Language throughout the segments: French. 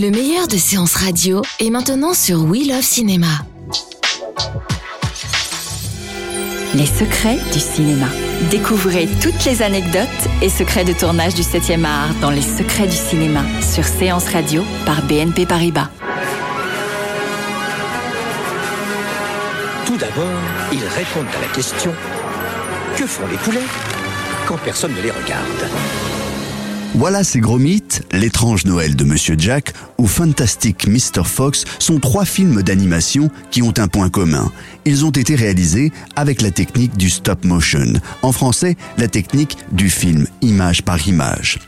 Le meilleur de séances radio est maintenant sur We Love Cinéma. Les secrets du cinéma. Découvrez toutes les anecdotes et secrets de tournage du 7e art dans Les secrets du cinéma sur Séance Radio par BNP Paribas. Tout d'abord, ils répondent à la question que font les poulets quand personne ne les regarde? Voilà ces gros mythes, L'étrange Noël de Monsieur Jack ou Fantastic Mr. Fox sont trois films d'animation qui ont un point commun. Ils ont été réalisés avec la technique du stop motion. En français, la technique du film image par image.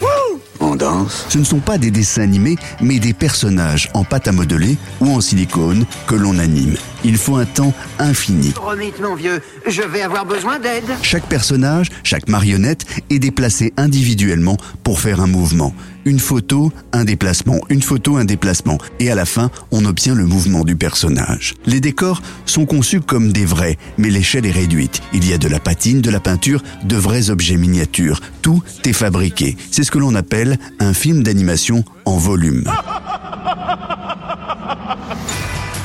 On danse Ce ne sont pas des dessins animés, mais des personnages en pâte à modeler ou en silicone que l'on anime. Il faut un temps infini. Promite, mon vieux, je vais avoir besoin d'aide. Chaque personnage, chaque marionnette est déplacé individuellement pour faire un mouvement. Une photo, un déplacement, une photo, un déplacement. Et à la fin, on obtient le mouvement du personnage. Les décors sont conçus comme des vrais, mais l'échelle est réduite. Il y a de la patine, de la peinture, de vrais objets miniatures. Tout est fabriqué. C'est ce que l'on appelle un film d'animation en volume.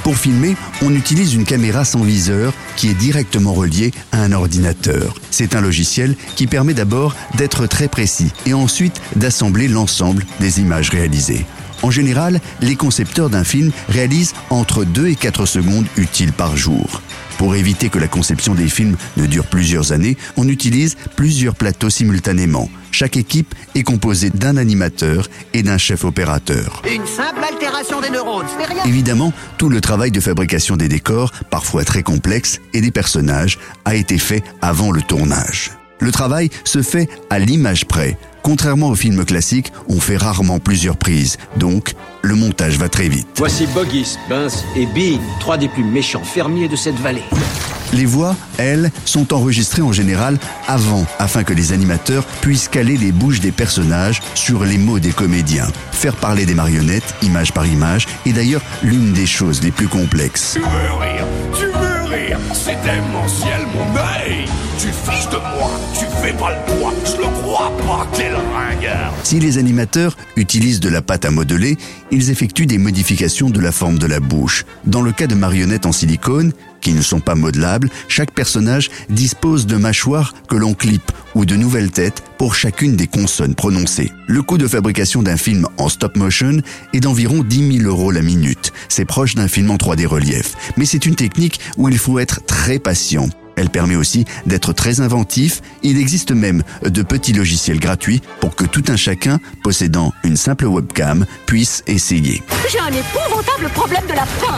Pour filmer, on utilise une caméra sans viseur qui est directement reliée à un ordinateur. C'est un logiciel qui permet d'abord d'être très précis et ensuite d'assembler l'ensemble des images réalisées. En général, les concepteurs d'un film réalisent entre 2 et 4 secondes utiles par jour. Pour éviter que la conception des films ne dure plusieurs années, on utilise plusieurs plateaux simultanément. Chaque équipe est composée d'un animateur et d'un chef opérateur. Une simple altération des neurones, c'est rien. Évidemment, tout le travail de fabrication des décors, parfois très complexes, et des personnages a été fait avant le tournage. Le travail se fait à l'image près. Contrairement aux films classiques, on fait rarement plusieurs prises, donc le montage va très vite. Voici Boggis, Bince et Bee, trois des plus méchants fermiers de cette vallée. Les voix, elles, sont enregistrées en général avant, afin que les animateurs puissent caler les bouches des personnages sur les mots des comédiens. Faire parler des marionnettes, image par image, est d'ailleurs l'une des choses les plus complexes. Tu veux rire, tu veux c'est démentiel mon œil Tu fiches de moi, tu fais pas le poids, je le crois pas, ringard Si les animateurs utilisent de la pâte à modeler, ils effectuent des modifications de la forme de la bouche. Dans le cas de marionnettes en silicone, qui ne sont pas modelables, chaque personnage dispose de mâchoires que l'on clip ou de nouvelles têtes pour chacune des consonnes prononcées. Le coût de fabrication d'un film en stop motion est d'environ 10 000 euros la minute. C'est proche d'un film en 3D relief. Mais c'est une technique où il faut être très patient. Elle permet aussi d'être très inventif. Il existe même de petits logiciels gratuits pour que tout un chacun possédant une simple webcam puisse essayer. J'ai un épouvantable problème de la faim.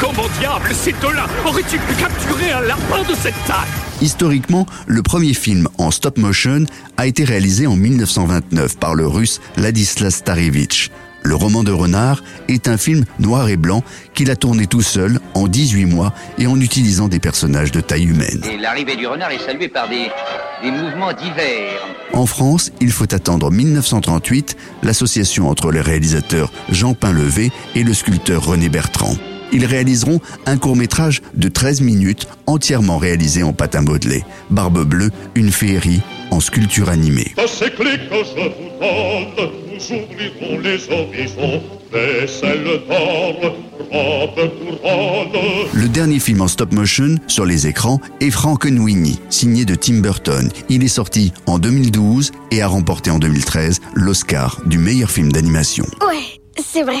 Comment diable, c'est là Aurais-tu pu capturer un lapin de cette taille? Historiquement, le premier film en stop motion a été réalisé en 1929 par le russe Ladislas Starevich. Le roman de Renard est un film noir et blanc qu'il a tourné tout seul en 18 mois et en utilisant des personnages de taille humaine. Et l'arrivée du renard est saluée par des, des mouvements divers. En France, il faut attendre 1938, l'association entre les réalisateurs Jean Painlevé et le sculpteur René Bertrand. Ils réaliseront un court-métrage de 13 minutes entièrement réalisé en pâte à modeler. Barbe bleue, une féerie en sculpture animée. À ces clés que je vous donne, nous ouvrirons les horizons. Vaisselle d'or, robe couronne. Le dernier film en stop motion sur les écrans est Frankenweenie, signé de Tim Burton. Il est sorti en 2012 et a remporté en 2013 l'Oscar du meilleur film d'animation. Ouais, c'est vrai.